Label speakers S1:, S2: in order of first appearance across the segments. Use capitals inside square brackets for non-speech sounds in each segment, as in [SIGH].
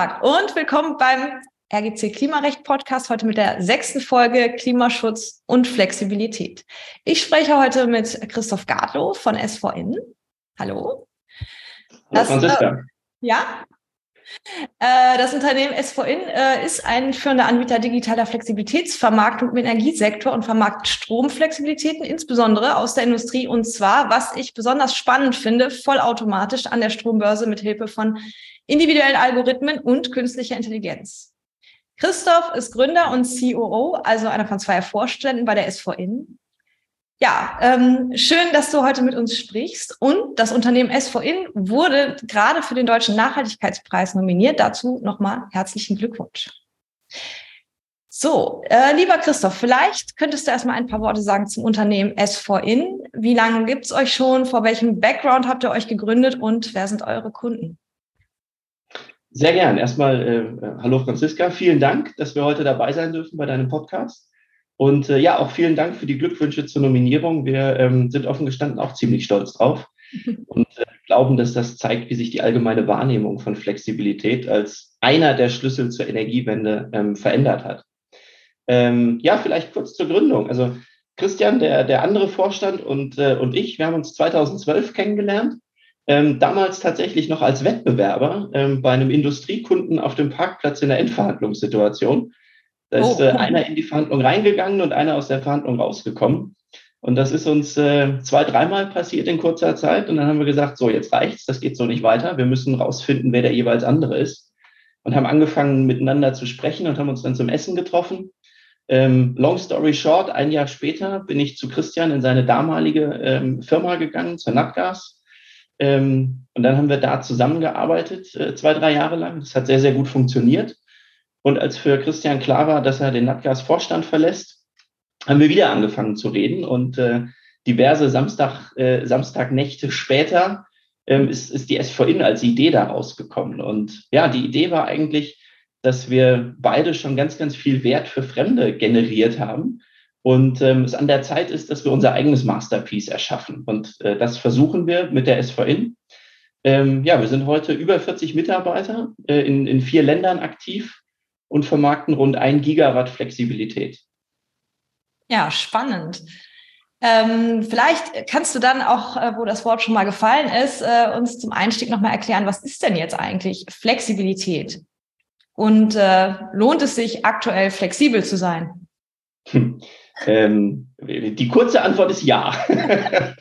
S1: Tag und willkommen beim RGC Klimarecht Podcast, heute mit der sechsten Folge Klimaschutz und Flexibilität. Ich spreche heute mit Christoph Gartlow von SVN. Hallo.
S2: Hallo Franziska. Äh,
S1: ja, äh, das Unternehmen SVN äh, ist ein führender Anbieter digitaler Flexibilitätsvermarktung im Energiesektor und vermarktet Stromflexibilitäten, insbesondere aus der Industrie. Und zwar, was ich besonders spannend finde, vollautomatisch an der Strombörse mit Hilfe von individuellen Algorithmen und künstlicher Intelligenz. Christoph ist Gründer und COO, also einer von zwei Vorständen bei der SVN. Ja, ähm, schön, dass du heute mit uns sprichst. Und das Unternehmen SVN wurde gerade für den Deutschen Nachhaltigkeitspreis nominiert. Dazu nochmal herzlichen Glückwunsch. So, äh, lieber Christoph, vielleicht könntest du erstmal ein paar Worte sagen zum Unternehmen SVN. Wie lange gibt's euch schon? Vor welchem Background habt ihr euch gegründet und wer sind eure Kunden?
S2: Sehr gern. Erstmal äh, hallo Franziska, vielen Dank, dass wir heute dabei sein dürfen bei deinem Podcast. Und äh, ja, auch vielen Dank für die Glückwünsche zur Nominierung. Wir ähm, sind offen gestanden auch ziemlich stolz drauf [LAUGHS] und äh, glauben, dass das zeigt, wie sich die allgemeine Wahrnehmung von Flexibilität als einer der Schlüssel zur Energiewende ähm, verändert hat. Ähm, ja, vielleicht kurz zur Gründung. Also Christian, der, der andere Vorstand und, äh, und ich, wir haben uns 2012 kennengelernt. Ähm, damals tatsächlich noch als Wettbewerber ähm, bei einem Industriekunden auf dem Parkplatz in der Endverhandlungssituation. Da ist oh, äh, einer in die Verhandlung reingegangen und einer aus der Verhandlung rausgekommen. Und das ist uns äh, zwei, dreimal passiert in kurzer Zeit. Und dann haben wir gesagt, so, jetzt reicht's, das geht so nicht weiter. Wir müssen rausfinden, wer der jeweils andere ist. Und haben angefangen, miteinander zu sprechen und haben uns dann zum Essen getroffen. Ähm, long story short, ein Jahr später bin ich zu Christian in seine damalige ähm, Firma gegangen, zur Natgas. Ähm, und dann haben wir da zusammengearbeitet, äh, zwei, drei Jahre lang. Das hat sehr, sehr gut funktioniert. Und als für Christian klar war, dass er den Natgas-Vorstand verlässt, haben wir wieder angefangen zu reden. Und äh, diverse Samstag, äh, Samstagnächte später ähm, ist, ist die SVN als Idee daraus gekommen. Und ja, die Idee war eigentlich, dass wir beide schon ganz, ganz viel Wert für Fremde generiert haben. Und ähm, es an der Zeit ist, dass wir unser eigenes Masterpiece erschaffen. Und äh, das versuchen wir mit der SVN. Ähm, ja, wir sind heute über 40 Mitarbeiter äh, in, in vier Ländern aktiv und vermarkten rund ein Gigawatt Flexibilität.
S1: Ja, spannend. Ähm, vielleicht kannst du dann auch, äh, wo das Wort schon mal gefallen ist, äh, uns zum Einstieg nochmal erklären, was ist denn jetzt eigentlich Flexibilität? Und äh, lohnt es sich aktuell flexibel zu sein?
S2: Hm. Ähm, die kurze Antwort ist ja. [LAUGHS]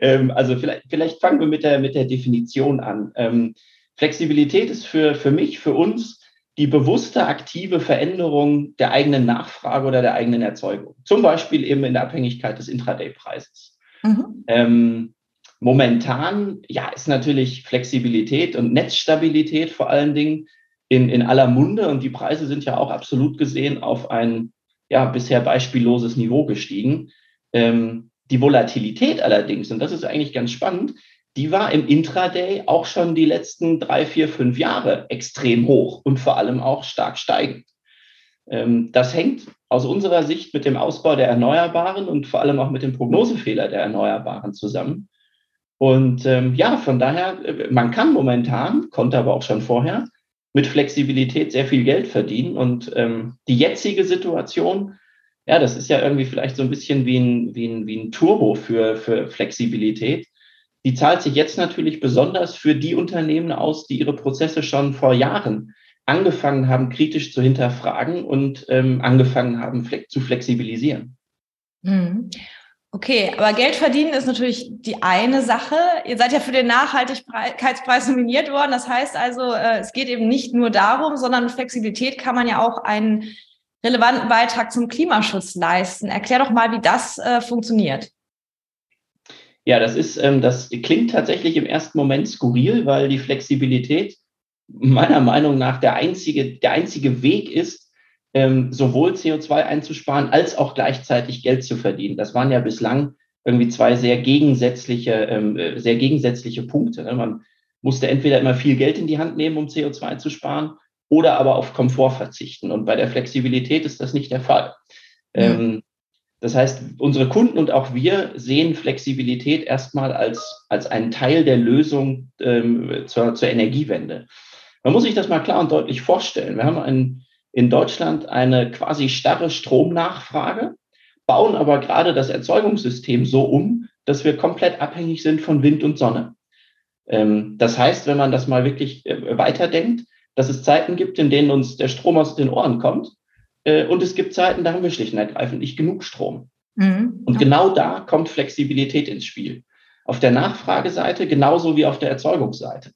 S2: ähm, also vielleicht, vielleicht fangen wir mit der, mit der Definition an. Ähm, Flexibilität ist für, für mich, für uns die bewusste aktive Veränderung der eigenen Nachfrage oder der eigenen Erzeugung. Zum Beispiel eben in der Abhängigkeit des Intraday-Preises. Mhm. Ähm, momentan, ja, ist natürlich Flexibilität und Netzstabilität vor allen Dingen in, in aller Munde und die Preise sind ja auch absolut gesehen auf ein ja, bisher beispielloses Niveau gestiegen. Ähm, die Volatilität allerdings, und das ist eigentlich ganz spannend, die war im Intraday auch schon die letzten drei, vier, fünf Jahre extrem hoch und vor allem auch stark steigend. Ähm, das hängt aus unserer Sicht mit dem Ausbau der Erneuerbaren und vor allem auch mit dem Prognosefehler der Erneuerbaren zusammen. Und ähm, ja, von daher, äh, man kann momentan, konnte aber auch schon vorher, mit Flexibilität sehr viel Geld verdienen. Und ähm, die jetzige Situation, ja, das ist ja irgendwie vielleicht so ein bisschen wie ein, wie ein, wie ein Turbo für, für Flexibilität die zahlt sich jetzt natürlich besonders für die Unternehmen aus, die ihre Prozesse schon vor Jahren angefangen haben, kritisch zu hinterfragen und ähm, angefangen haben zu flexibilisieren.
S1: Hm. Okay, aber Geld verdienen ist natürlich die eine Sache. Ihr seid ja für den Nachhaltigkeitspreis nominiert worden. Das heißt also, äh, es geht eben nicht nur darum, sondern Flexibilität kann man ja auch einen relevanten Beitrag zum Klimaschutz leisten. Erklär doch mal, wie das äh, funktioniert.
S2: Ja, das ist, ähm, das klingt tatsächlich im ersten Moment skurril, weil die Flexibilität meiner Meinung nach der einzige, der einzige Weg ist, ähm, sowohl CO2 einzusparen als auch gleichzeitig Geld zu verdienen. Das waren ja bislang irgendwie zwei sehr gegensätzliche, ähm, äh, sehr gegensätzliche Punkte. Ne? Man musste entweder immer viel Geld in die Hand nehmen, um CO2 zu sparen, oder aber auf Komfort verzichten. Und bei der Flexibilität ist das nicht der Fall. Mhm. Ähm, das heißt, unsere Kunden und auch wir sehen Flexibilität erstmal als, als einen Teil der Lösung ähm, zur, zur Energiewende. Man muss sich das mal klar und deutlich vorstellen. Wir haben ein, in Deutschland eine quasi starre Stromnachfrage, bauen aber gerade das Erzeugungssystem so um, dass wir komplett abhängig sind von Wind und Sonne. Ähm, das heißt, wenn man das mal wirklich äh, weiterdenkt, dass es Zeiten gibt, in denen uns der Strom aus den Ohren kommt. Äh, und es gibt Zeiten, da haben wir schlicht und ergreifend nicht genug Strom. Mhm. Und genau da kommt Flexibilität ins Spiel. Auf der Nachfrageseite genauso wie auf der Erzeugungsseite.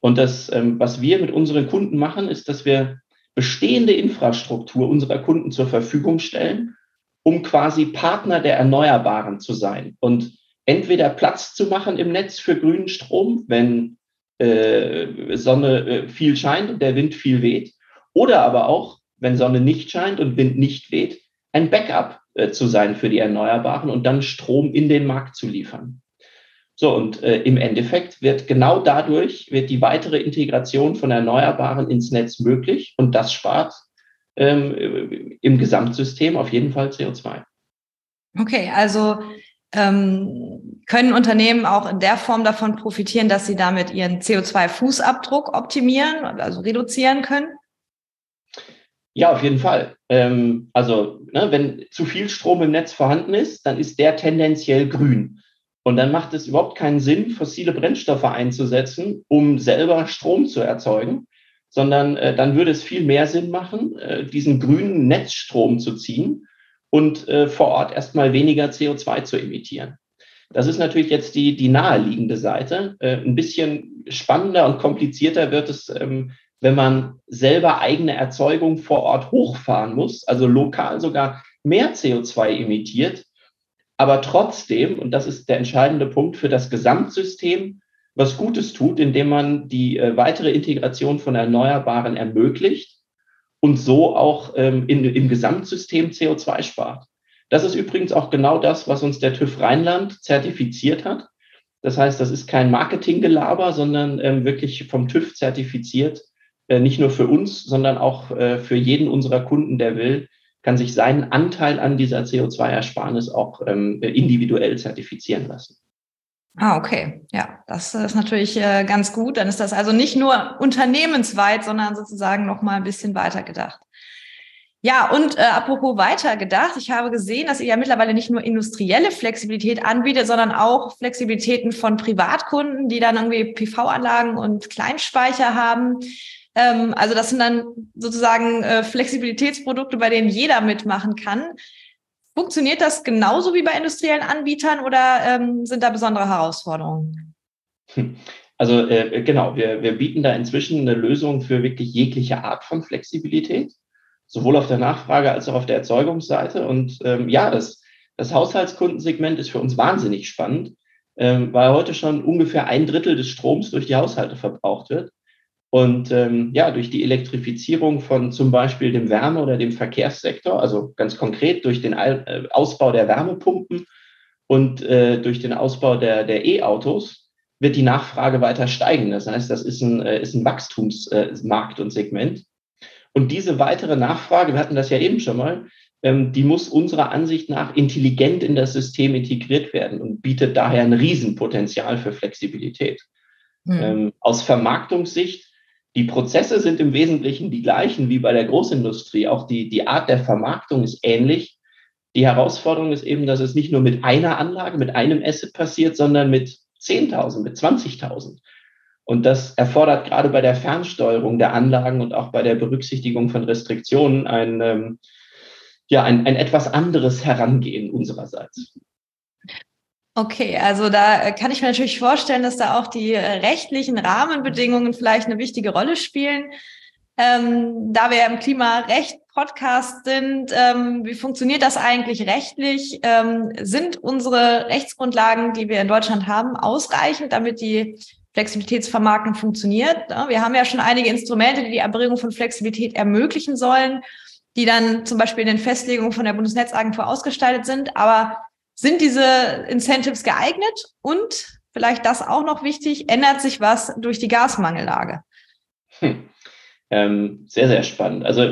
S2: Und das, ähm, was wir mit unseren Kunden machen, ist, dass wir bestehende Infrastruktur unserer Kunden zur Verfügung stellen, um quasi Partner der Erneuerbaren zu sein und entweder Platz zu machen im Netz für grünen Strom, wenn äh, Sonne äh, viel scheint und der Wind viel weht, oder aber auch, wenn Sonne nicht scheint und Wind nicht weht, ein Backup äh, zu sein für die Erneuerbaren und dann Strom in den Markt zu liefern. So, und äh, im Endeffekt wird genau dadurch wird die weitere Integration von Erneuerbaren ins Netz möglich und das spart ähm, im Gesamtsystem auf jeden Fall CO2.
S1: Okay, also ähm, können Unternehmen auch in der Form davon profitieren, dass sie damit ihren CO2-Fußabdruck optimieren, also reduzieren können?
S2: Ja, auf jeden Fall. Ähm, also, ne, wenn zu viel Strom im Netz vorhanden ist, dann ist der tendenziell grün. Und dann macht es überhaupt keinen Sinn, fossile Brennstoffe einzusetzen, um selber Strom zu erzeugen, sondern äh, dann würde es viel mehr Sinn machen, äh, diesen grünen Netzstrom zu ziehen und äh, vor Ort erstmal weniger CO2 zu emittieren. Das ist natürlich jetzt die, die naheliegende Seite. Äh, ein bisschen spannender und komplizierter wird es, ähm, wenn man selber eigene Erzeugung vor Ort hochfahren muss, also lokal sogar mehr CO2 emittiert, aber trotzdem, und das ist der entscheidende Punkt für das Gesamtsystem, was Gutes tut, indem man die äh, weitere Integration von Erneuerbaren ermöglicht und so auch ähm, in, im Gesamtsystem CO2 spart. Das ist übrigens auch genau das, was uns der TÜV Rheinland zertifiziert hat. Das heißt, das ist kein Marketinggelaber, sondern ähm, wirklich vom TÜV zertifiziert, nicht nur für uns, sondern auch äh, für jeden unserer Kunden, der will, kann sich seinen Anteil an dieser CO2-Ersparnis auch ähm, individuell zertifizieren lassen.
S1: Ah, okay. Ja, das ist natürlich äh, ganz gut. Dann ist das also nicht nur unternehmensweit, sondern sozusagen noch mal ein bisschen weiter gedacht. Ja, und äh, apropos weitergedacht, ich habe gesehen, dass ihr ja mittlerweile nicht nur industrielle Flexibilität anbietet, sondern auch Flexibilitäten von Privatkunden, die dann irgendwie PV-Anlagen und Kleinspeicher haben. Ähm, also das sind dann sozusagen äh, Flexibilitätsprodukte, bei denen jeder mitmachen kann. Funktioniert das genauso wie bei industriellen Anbietern oder ähm, sind da besondere Herausforderungen?
S2: Also äh, genau, wir, wir bieten da inzwischen eine Lösung für wirklich jegliche Art von Flexibilität, sowohl auf der Nachfrage als auch auf der Erzeugungsseite. Und ähm, ja, das, das Haushaltskundensegment ist für uns wahnsinnig spannend, ähm, weil heute schon ungefähr ein Drittel des Stroms durch die Haushalte verbraucht wird. Und ähm, ja, durch die Elektrifizierung von zum Beispiel dem Wärme- oder dem Verkehrssektor, also ganz konkret durch den äh, Ausbau der Wärmepumpen und äh, durch den Ausbau der, der E-Autos, wird die Nachfrage weiter steigen. Das heißt, das ist ein, äh, ist ein Wachstumsmarkt äh, und Segment. Und diese weitere Nachfrage, wir hatten das ja eben schon mal, ähm, die muss unserer Ansicht nach intelligent in das System integriert werden und bietet daher ein Riesenpotenzial für Flexibilität. Hm. Ähm, aus Vermarktungssicht die Prozesse sind im Wesentlichen die gleichen wie bei der Großindustrie. Auch die, die Art der Vermarktung ist ähnlich. Die Herausforderung ist eben, dass es nicht nur mit einer Anlage, mit einem Asset passiert, sondern mit 10.000, mit 20.000. Und das erfordert gerade bei der Fernsteuerung der Anlagen und auch bei der Berücksichtigung von Restriktionen ein, ähm, ja, ein, ein etwas anderes Herangehen unsererseits.
S1: Okay, also da äh, kann ich mir natürlich vorstellen, dass da auch die äh, rechtlichen Rahmenbedingungen vielleicht eine wichtige Rolle spielen. Ähm, da wir im Klimarecht-Podcast sind, ähm, wie funktioniert das eigentlich rechtlich? Ähm, sind unsere Rechtsgrundlagen, die wir in Deutschland haben, ausreichend, damit die Flexibilitätsvermarktung funktioniert? Wir haben ja schon einige Instrumente, die die Erbringung von Flexibilität ermöglichen sollen, die dann zum Beispiel in den Festlegungen von der Bundesnetzagentur ausgestaltet sind. Aber sind diese Incentives geeignet? Und vielleicht das auch noch wichtig, ändert sich was durch die Gasmangellage?
S2: Hm. Ähm, sehr, sehr spannend. Also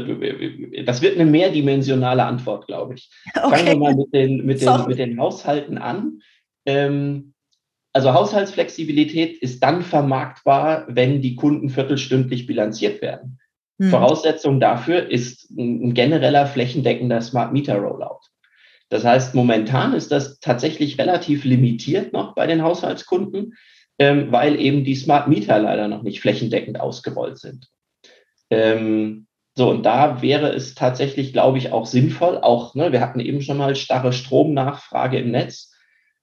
S2: das wird eine mehrdimensionale Antwort, glaube ich. [LAUGHS] Okay. Fangen wir mal mit den, mit den, mit den Haushalten an. Ähm, also Haushaltsflexibilität ist dann vermarktbar, wenn die Kunden viertelstündlich bilanziert werden. Hm. Voraussetzung dafür ist ein genereller flächendeckender Smart Meter Rollout. Das heißt, momentan ist das tatsächlich relativ limitiert noch bei den Haushaltskunden, ähm, weil eben die Smart Meter leider noch nicht flächendeckend ausgerollt sind. Ähm, so, und da wäre es tatsächlich, glaube ich, auch sinnvoll, auch, ne, wir hatten eben schon mal starre Stromnachfrage im Netz,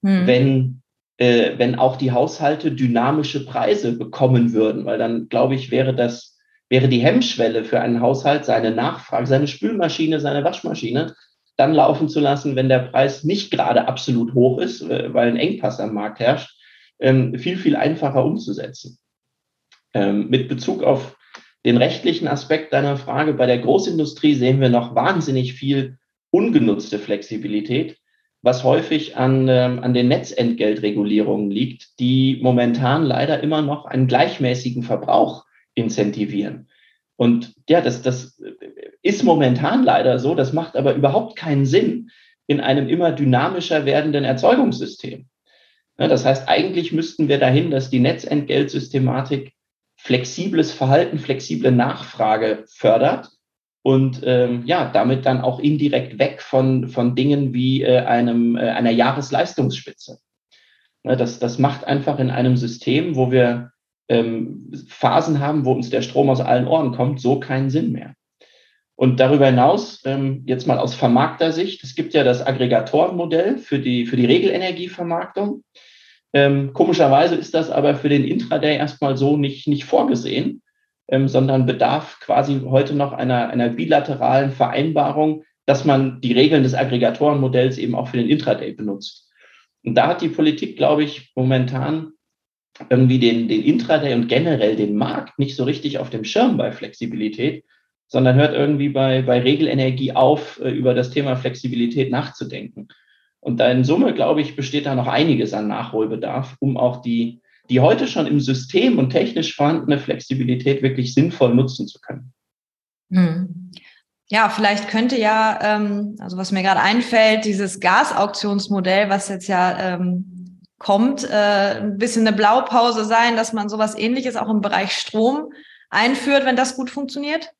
S2: hm. wenn, äh, wenn auch die Haushalte dynamische Preise bekommen würden, weil dann, glaube ich, wäre das, wäre die Hemmschwelle für einen Haushalt, seine Nachfrage, seine Spülmaschine, seine Waschmaschine dann laufen zu lassen, wenn der Preis nicht gerade absolut hoch ist, äh, weil ein Engpass am Markt herrscht, ähm, viel, viel einfacher umzusetzen. Ähm, mit Bezug auf den rechtlichen Aspekt deiner Frage, bei der Großindustrie sehen wir noch wahnsinnig viel ungenutzte Flexibilität, was häufig an, ähm, an den Netzentgeltregulierungen liegt, die momentan leider immer noch einen gleichmäßigen Verbrauch incentivieren. Und ja, das, das ist momentan leider so. Das macht aber überhaupt keinen Sinn in einem immer dynamischer werdenden Erzeugungssystem. Ja, das heißt, eigentlich müssten wir dahin, dass die Netzentgeltsystematik flexibles Verhalten, flexible Nachfrage fördert und ähm, ja, damit dann auch indirekt weg von, von Dingen wie äh, einem, äh, einer Jahresleistungsspitze. Ja, das, das macht einfach in einem System, wo wir ähm, Phasen haben, wo uns der Strom aus allen Ohren kommt, so keinen Sinn mehr. Und darüber hinaus, ähm, jetzt mal aus Vermarkter-Sicht, es gibt ja das Aggregatorenmodell für die, für die Regelenergievermarktung. Ähm, komischerweise ist das aber für den Intraday erstmal so nicht, nicht vorgesehen, ähm, sondern bedarf quasi heute noch einer, einer bilateralen Vereinbarung, dass man die Regeln des Aggregatorenmodells eben auch für den Intraday benutzt. Und da hat die Politik, glaube ich, momentan irgendwie den, den Intraday und generell den Markt nicht so richtig auf dem Schirm bei Flexibilität sondern hört irgendwie bei, bei Regelenergie auf, äh, über das Thema Flexibilität nachzudenken. Und da in Summe, glaube ich, besteht da noch einiges an Nachholbedarf, um auch die, die heute schon im System und technisch vorhandene Flexibilität wirklich sinnvoll nutzen zu können.
S1: Hm. Ja, vielleicht könnte ja, ähm, also was mir gerade einfällt, dieses Gasauktionsmodell, was jetzt ja ähm, kommt, äh, ein bisschen eine Blaupause sein, dass man sowas ähnliches auch im Bereich Strom einführt, wenn das gut funktioniert?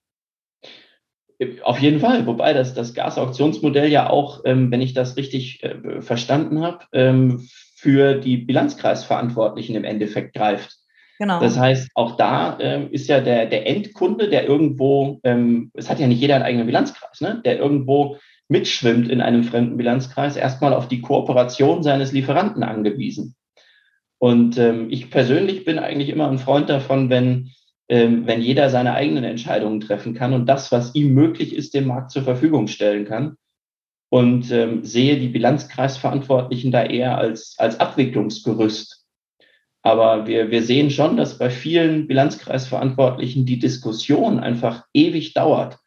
S2: Auf jeden Fall, wobei das, das Gasauktionsmodell ja auch, ähm, wenn ich das richtig äh, verstanden habe, ähm, für die Bilanzkreisverantwortlichen im Endeffekt greift. Genau. Das heißt, auch da ähm, ist ja der, der Endkunde, der irgendwo, ähm, es hat ja nicht jeder einen eigenen Bilanzkreis, ne? der irgendwo mitschwimmt in einem fremden Bilanzkreis, erstmal auf die Kooperation seines Lieferanten angewiesen. Und ähm, ich persönlich bin eigentlich immer ein Freund davon, wenn wenn jeder seine eigenen Entscheidungen treffen kann und das, was ihm möglich ist, dem Markt zur Verfügung stellen kann. Und ähm, sehe die Bilanzkreisverantwortlichen da eher als, als Abwicklungsgerüst. Aber wir, wir sehen schon, dass bei vielen Bilanzkreisverantwortlichen die Diskussion einfach ewig dauert,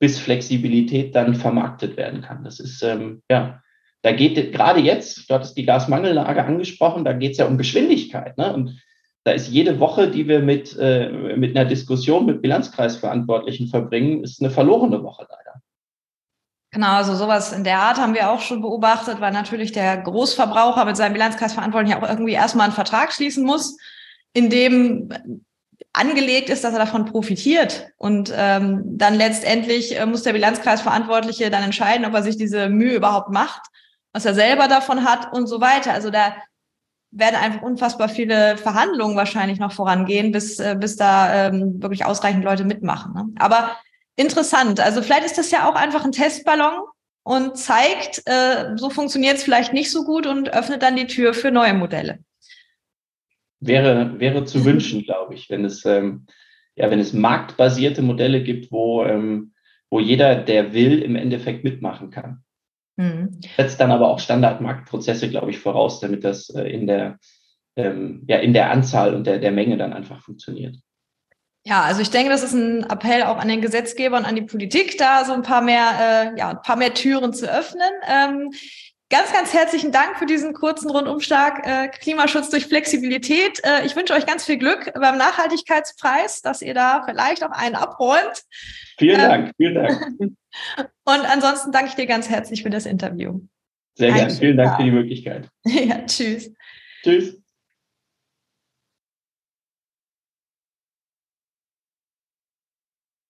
S2: bis Flexibilität dann vermarktet werden kann. Das ist, ähm, ja, da geht gerade jetzt, du hattest die Gasmangellage angesprochen, da geht es ja um Geschwindigkeit. Ne? Und da ist jede Woche, die wir mit, äh, mit einer Diskussion mit Bilanzkreisverantwortlichen verbringen, ist eine verlorene Woche leider.
S1: Genau, also sowas in der Art haben wir auch schon beobachtet, weil natürlich der Großverbraucher mit seinem Bilanzkreisverantwortlichen auch irgendwie erstmal einen Vertrag schließen muss, in dem angelegt ist, dass er davon profitiert. Und ähm, dann letztendlich äh, muss der Bilanzkreisverantwortliche dann entscheiden, ob er sich diese Mühe überhaupt macht, was er selber davon hat und so weiter. Also da werden einfach unfassbar viele Verhandlungen wahrscheinlich noch vorangehen, bis, äh, bis da ähm, wirklich ausreichend Leute mitmachen. Ne? Aber interessant. Also vielleicht ist das ja auch einfach ein Testballon und zeigt, äh, so funktioniert es vielleicht nicht so gut und öffnet dann die Tür für neue Modelle.
S2: Wäre, wäre zu wünschen, glaube ich, wenn es, ähm, ja, wenn es marktbasierte Modelle gibt, wo, ähm, wo jeder, der will, im Endeffekt mitmachen kann. Mhm. Setzt dann aber auch Standardmarktprozesse, glaube ich, voraus, damit das äh, in der, ähm, ja, in der Anzahl und der, der Menge dann einfach funktioniert.
S1: Ja, also ich denke, das ist ein Appell auch an den Gesetzgeber und an die Politik, da so ein paar mehr, äh, ja, ein paar mehr Türen zu öffnen. Ähm, Ganz, ganz herzlichen Dank für diesen kurzen Rundumschlag äh, Klimaschutz durch Flexibilität. Äh, ich wünsche euch ganz viel Glück beim Nachhaltigkeitspreis, dass ihr da vielleicht auch einen abräumt.
S2: Vielen ähm, Dank, vielen Dank. [LAUGHS]
S1: Und ansonsten danke ich dir ganz herzlich für das Interview.
S2: Sehr gerne. Vielen Dank für die Möglichkeit. [LAUGHS]
S1: ja, tschüss.
S2: Tschüss.